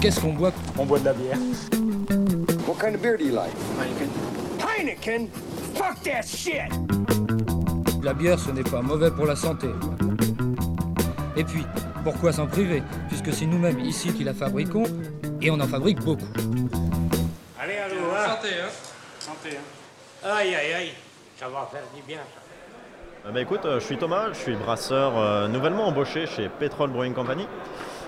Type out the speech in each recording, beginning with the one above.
Qu'est-ce qu'on boit On boit de la bière. What kind of beer do you like? Heineken? Fuck that shit! La bière, ce n'est pas mauvais pour la santé. Et puis, pourquoi s'en priver? Puisque c'est nous-mêmes ici qui la fabriquons, et on en fabrique beaucoup. Allez, allô, hein? Santé, hein? Santé, hein Aïe, aïe, aïe, ça va faire du bien, ça. Euh, bah écoute, euh, je suis Thomas, je suis brasseur euh, nouvellement embauché chez Petrol Brewing Company.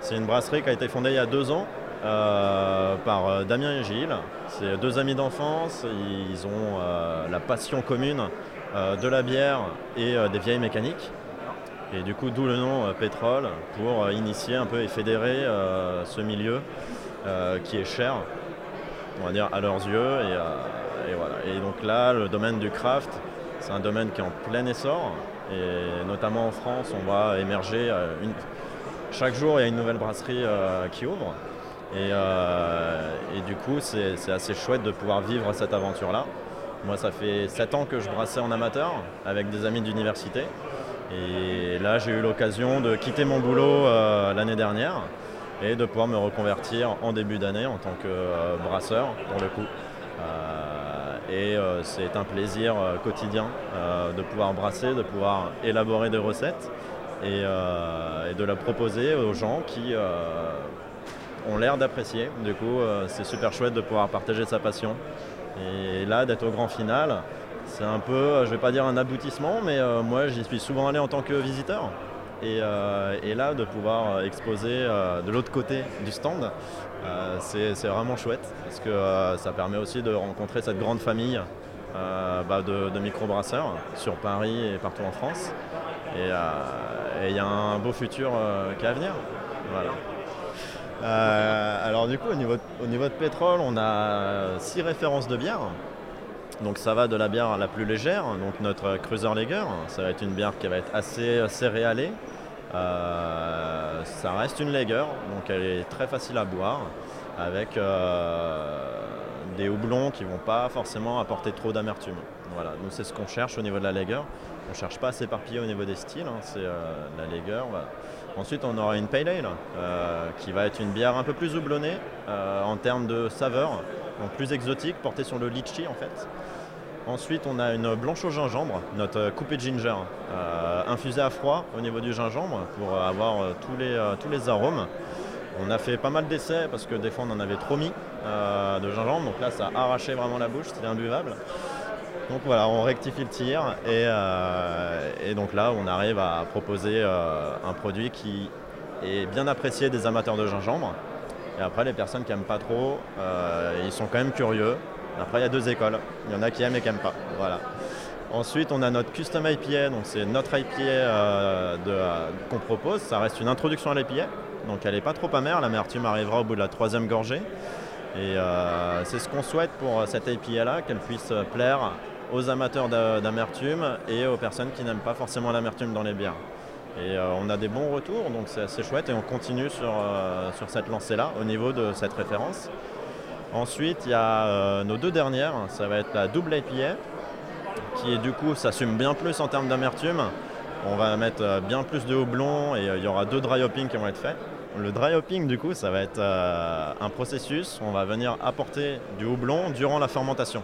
C'est une brasserie qui a été fondée il y a deux ans euh, par euh, Damien et Gilles. C'est deux amis d'enfance, ils ont euh, la passion commune de la bière et des vieilles mécaniques. Et du coup, d'où le nom Pétrole pour initier un peu et fédérer ce milieu qui est cher, on va dire, à leurs yeux. Et, et donc là, le domaine du craft, c'est un domaine qui est en plein essor. Et notamment en France, on voit émerger une... chaque jour, il y a une nouvelle brasserie euh, qui ouvre. Et, euh, du coup, c'est assez chouette de pouvoir vivre cette aventure-là. Moi, ça fait 7 ans que je brassais en amateur avec des amis d'université. Et là, j'ai eu l'occasion de quitter mon boulot euh, l'année dernière et de pouvoir me reconvertir en début d'année en tant que brasseur, pour le coup. Et c'est un plaisir quotidien de pouvoir brasser, de pouvoir élaborer des recettes et, euh, et de la proposer aux gens qui euh, ont l'air d'apprécier. Du coup, euh, c'est super chouette de pouvoir partager sa passion. Et là, d'être au grand final, c'est un peu, je vais pas dire un aboutissement, mais moi j'y suis souvent allé en tant que visiteur. Et, là, de pouvoir exposer de l'autre côté du stand, c'est vraiment chouette parce que ça permet aussi de rencontrer cette grande famille bah, de, de microbrasseurs sur Paris et partout en France. Et euh, et il y a un beau futur euh, qui est à venir. Voilà. Euh, alors du coup, au niveau, de, au niveau de pétrole, on a six références de bière. Donc ça va de la bière la plus légère, donc notre Cruiser Lager, ça va être une bière qui va être assez céréalée. Ça reste une lager, donc elle est très facile à boire, avec des houblons qui vont pas forcément apporter trop d'amertume. Voilà, nous c'est ce qu'on cherche au niveau de la lager. On cherche pas à s'éparpiller au niveau des styles, hein, c'est euh, la lager. Ensuite, on aura une pale ale euh, qui va être une bière un peu plus houblonnée euh, en termes de saveur, donc plus exotique, portée sur le litchi en fait. Ensuite, on a une blanche au gingembre, notre euh, coupé de ginger, infusée à froid au niveau du gingembre pour avoir tous les arômes. On a fait pas mal d'essais parce que des fois on en avait trop mis euh, de gingembre, donc là ça a arraché vraiment la bouche, c'était imbuvable. Donc voilà, on rectifie le tir et, euh, donc là on arrive à proposer euh, un produit qui est bien apprécié des amateurs de gingembre. Et après les personnes qui n'aiment pas trop, ils sont quand même curieux. Après il y a deux écoles, il y en a qui aiment et qui n'aiment pas. Voilà. Ensuite on a notre custom IPA, donc c'est notre IPA qu'on propose. Ça reste une introduction à l'IPA, donc elle n'est pas trop amère, l'amertume arrivera au bout de la troisième gorgée. Et euh, c'est ce qu'on souhaite pour cette IPA là, qu'elle puisse plaire aux amateurs d'a- d'amertume et aux personnes qui n'aiment pas forcément l'amertume dans les bières. Et euh, on a des bons retours, donc c'est chouette et on continue sur, euh, cette lancée-là au niveau de cette référence. Ensuite, il y a euh, nos deux dernières, ça va être la double IPA, qui du coup s'assume bien plus en termes d'amertume. On va mettre euh, bien plus de houblon et euh, il y aura deux dry hopping qui vont être faits. Le dry hopping, du coup, ça va être euh, un processus. où On va venir apporter du houblon durant la fermentation.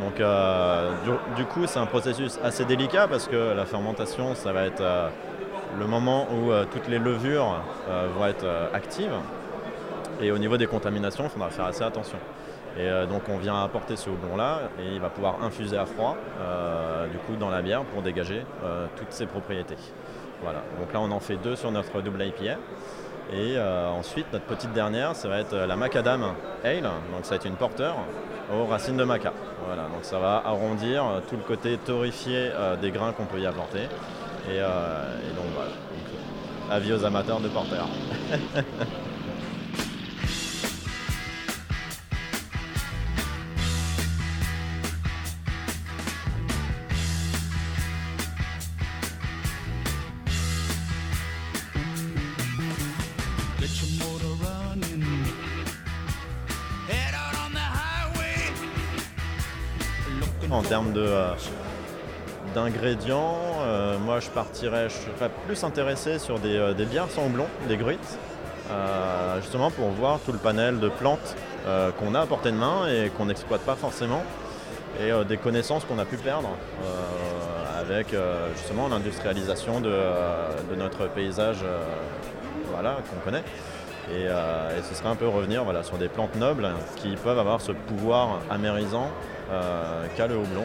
Donc, euh, du, coup, c'est un processus assez délicat parce que la fermentation, ça va être euh, le moment où toutes les levures vont être actives. Et au niveau des contaminations, il faudra faire assez attention. Et donc on vient apporter ce houblon-là et il va pouvoir infuser à froid du coup dans la bière pour dégager toutes ses propriétés. Voilà. Donc là on en fait deux sur notre double IPA. Et euh, ensuite notre petite dernière, ça va être la Macadam Ale. Donc ça va être une porteur aux racines de maca. Voilà. Donc ça va arrondir euh, tout le côté torréfié euh, des grains qu'on peut y apporter. Et, euh, donc voilà. Avis aux amateurs de porteurs. En termes de, euh, d'ingrédients, euh, moi je partirais, je serais plus intéressé sur des, euh, des bières sans des gruites, justement pour voir tout le panel de plantes qu'on a à portée de main et qu'on n'exploite pas forcément, et des connaissances qu'on a pu perdre avec justement l'industrialisation de, de notre paysage voilà, qu'on connaît. Et, et ce serait un peu revenir voilà, sur des plantes nobles qui peuvent avoir ce pouvoir amérisant qu'a le houblon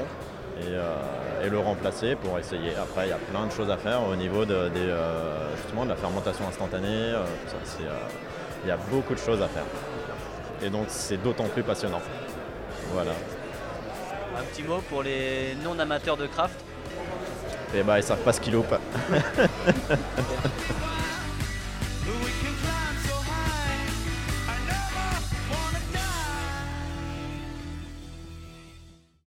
et, euh, et le remplacer pour essayer. Après, il y a plein de choses à faire au niveau de, des, euh, justement, de la fermentation instantanée. euh, euh, il y a beaucoup de choses à faire. Et donc, c'est d'autant plus passionnant. Voilà. Un petit mot pour les non-amateurs de craft? Et bah, ils savent pas ce qu'ils loupent.